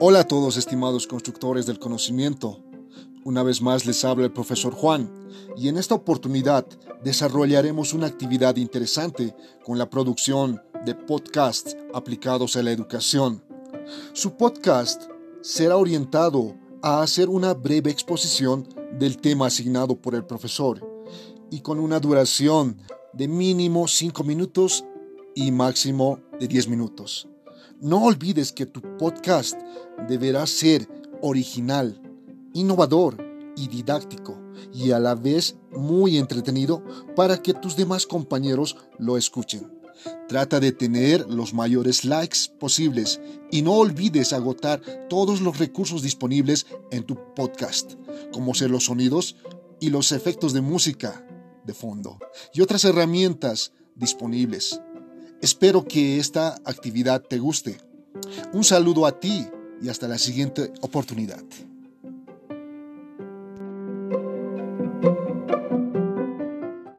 Hola a todos estimados constructores del conocimiento. Una vez más les habla el profesor Juan y en esta oportunidad desarrollaremos una actividad interesante con la producción de podcasts aplicados a la educación. Su podcast será orientado a hacer una breve exposición del tema asignado por el profesor y con una duración de mínimo 5 minutos y máximo de 10 minutos. No olvides que tu podcast deberá ser original, innovador y didáctico y a la vez muy entretenido para que tus demás compañeros lo escuchen. Trata de tener los mayores likes posibles y no olvides agotar todos los recursos disponibles en tu podcast, como ser los sonidos y los efectos de música de fondo y otras herramientas disponibles. Espero que esta actividad te guste. Un saludo a ti y hasta la siguiente oportunidad.